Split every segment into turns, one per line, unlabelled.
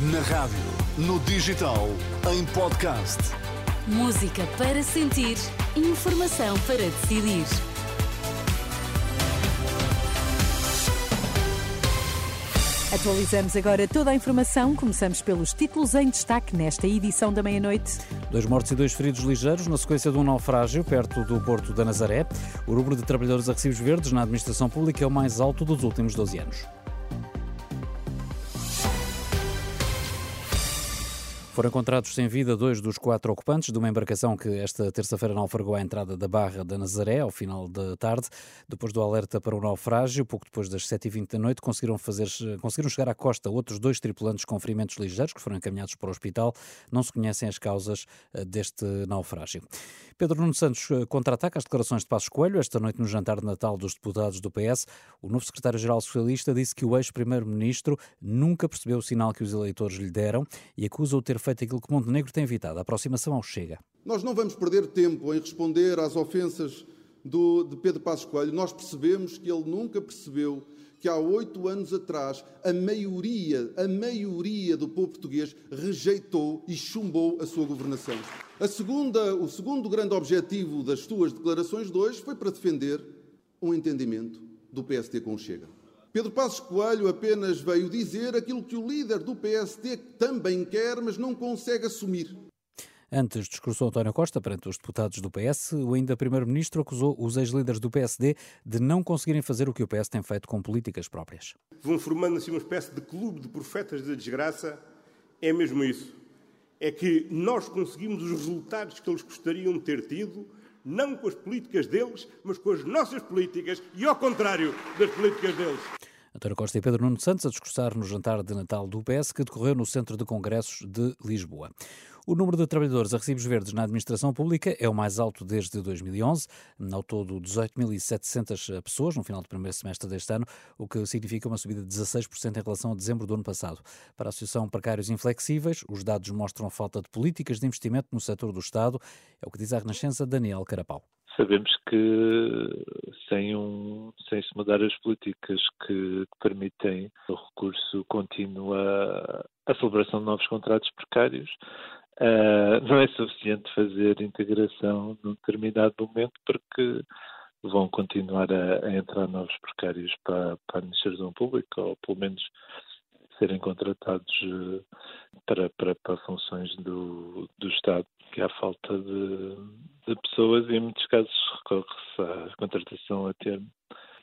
Na rádio, no digital, em podcast.
Música para sentir, informação para decidir.
Atualizamos agora toda a informação. Começamos pelos títulos em destaque nesta edição da meia-noite.
Dois mortos e dois feridos ligeiros na sequência de um naufrágio perto do Porto da Nazaré. O número de trabalhadores a recibos verdes na administração pública é o mais alto dos últimos 12 anos. Foram encontrados sem vida dois dos quatro ocupantes de uma embarcação que esta terça-feira naufragou à entrada da Barra da Nazaré, ao final da tarde. Depois do alerta para o naufrágio, pouco depois das 7h20 da noite, conseguiram, fazer, conseguiram chegar à costa outros dois tripulantes com ferimentos ligeiros que foram encaminhados para o hospital. Não se conhecem as causas eh, deste naufrágio. Pedro Nuno Santos eh, contra-ataca as declarações de Passos Coelho. Esta noite, no jantar de Natal dos deputados do PS, o novo secretário-geral socialista disse que o ex-primeiro-ministro nunca percebeu o sinal que os eleitores lhe deram e acusa-o ter feito aquilo que Montenegro tem evitado, a aproximação ao Chega.
Nós não vamos perder tempo em responder às ofensas do, de Pedro Passos Coelho. Nós percebemos que ele nunca percebeu que há oito anos atrás a maioria, a maioria do povo português rejeitou e chumbou a sua governação. A segunda, o segundo grande objetivo das suas declarações de hoje foi para defender um entendimento do PSD com o Chega. Pedro Passos Coelho apenas veio dizer aquilo que o líder do PSD também quer, mas não consegue assumir.
Antes discursou António Costa perante os deputados do PS, o ainda Primeiro-Ministro acusou os ex-líderes do PSD de não conseguirem fazer o que o PS tem feito com políticas próprias.
Vão formando assim uma espécie de clube de profetas da desgraça. É mesmo isso. É que nós conseguimos os resultados que eles gostariam de ter tido, não com as políticas deles, mas com as nossas políticas e ao contrário das políticas deles.
António Costa e Pedro Nuno Santos a discursar no jantar de Natal do PS que decorreu no Centro de Congressos de Lisboa. O número de trabalhadores a recibos verdes na administração pública é o mais alto desde 2011, ao todo 18.700 pessoas no final do primeiro semestre deste ano, o que significa uma subida de 16% em relação a dezembro do ano passado. Para a Associação Precários Inflexíveis, os dados mostram falta de políticas de investimento no setor do Estado, é o que diz a Renascença Daniel Carapau
sabemos que sem, um, sem se mudar as políticas que, que permitem o recurso contínuo à, celebração de novos contratos precários, uh, não é suficiente fazer integração num determinado momento porque vão continuar a, a entrar novos precários para, para a administração pública, ou pelo menos serem contratados uh, para, para, para funções do, do Estado, que há falta de, de pessoas e em muitos casos recorre-se à contratação a termo,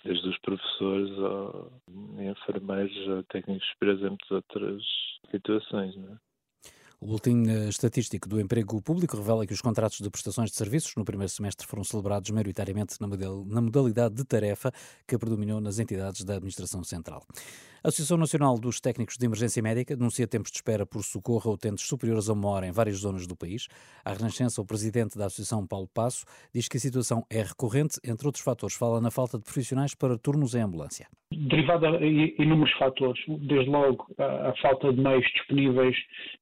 desde os professores ao enfermeiros, a técnicos superiores, em muitas outras situações. Não é?
O boletim eh, estatístico do emprego público revela que os contratos de prestações de serviços no primeiro semestre foram celebrados maioritariamente na modalidade de tarefa que predominou nas entidades da Administração Central. A Associação Nacional dos Técnicos de Emergência Médica denuncia tempos de espera por socorro a utentes superiores a uma hora em várias zonas do país. A Renascença, o presidente da Associação, Paulo Passo, diz que a situação é recorrente, entre outros fatores, fala na falta de profissionais para turnos em ambulância.
Derivada de inúmeros fatores, desde logo a, a falta de meios disponíveis,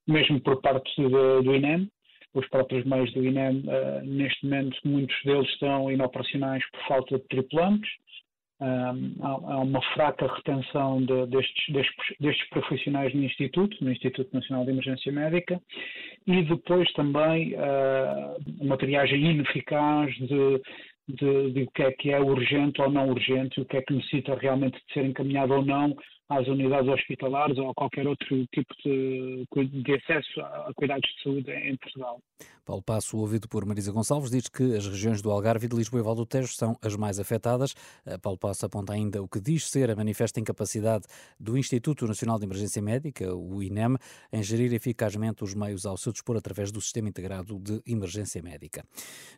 mesmo por parte do, do INEM, os próprios meios do INEM, uh, neste momento, muitos deles estão inoperacionais por falta de tripulantes. Um, há, há, uma fraca retenção de, destes, destes, destes, profissionais no Instituto, no Instituto Nacional de Emergência Médica, e depois também uh, uma triagem ineficaz de, de, de, o que é que é urgente ou não urgente, o que é que necessita realmente de ser encaminhado ou não às unidades hospitalares ou a qualquer outro tipo de, de acesso a cuidados de saúde em Portugal.
Paulo Passo, ouvido por Marisa Gonçalves, diz que as regiões do Algarve e de Lisboa e Val do Tejo são as mais afetadas. Eh, Paulo Passo aponta ainda o que diz ser a manifesta incapacidade do Instituto Nacional de Emergência Médica, o INEM, em gerir eficazmente os meios ao seu dispor através do Sistema Integrado de Emergência Médica.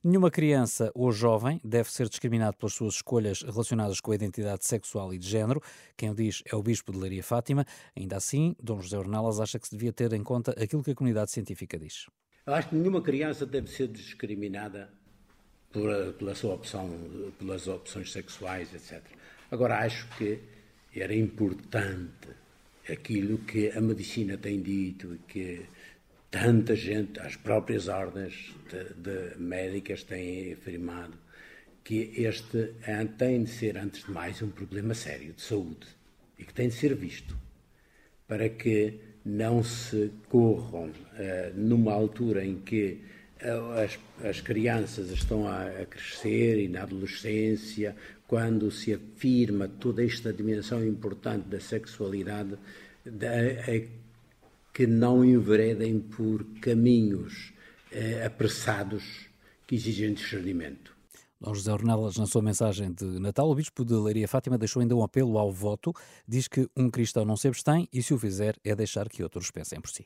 Nenhuma criança ou jovem deve ser discriminado pelas suas escolhas relacionadas com a identidade sexual e de género. Quem o diz é o Bispo de Leiria Fátima. Ainda assim, Dom José Ornelas acha que se devia ter em conta aquilo que a comunidade científica diz.
Eu acho que nenhuma criança deve ser discriminada por, pela sua opção, pelas opções sexuais, etc. Agora, acho que era importante aquilo que a medicina tem dito e que tanta gente, as próprias ordens de, de médicas têm afirmado, que este tem de ser, antes de mais, um problema sério de saúde e que tem de ser visto para que não se corram numa altura em que as, as crianças estão a, a, crescer e na adolescência, quando se afirma toda esta dimensão importante da sexualidade, que não enveredem por caminhos eh, apressados que exigem discernimento.
Dom José Ornelas, na sua mensagem de Natal, o Bispo de Leiria Fátima deixou ainda um apelo ao voto. Diz que um cristão não se abstém e, se o fizer, é deixar que outros pensem por si.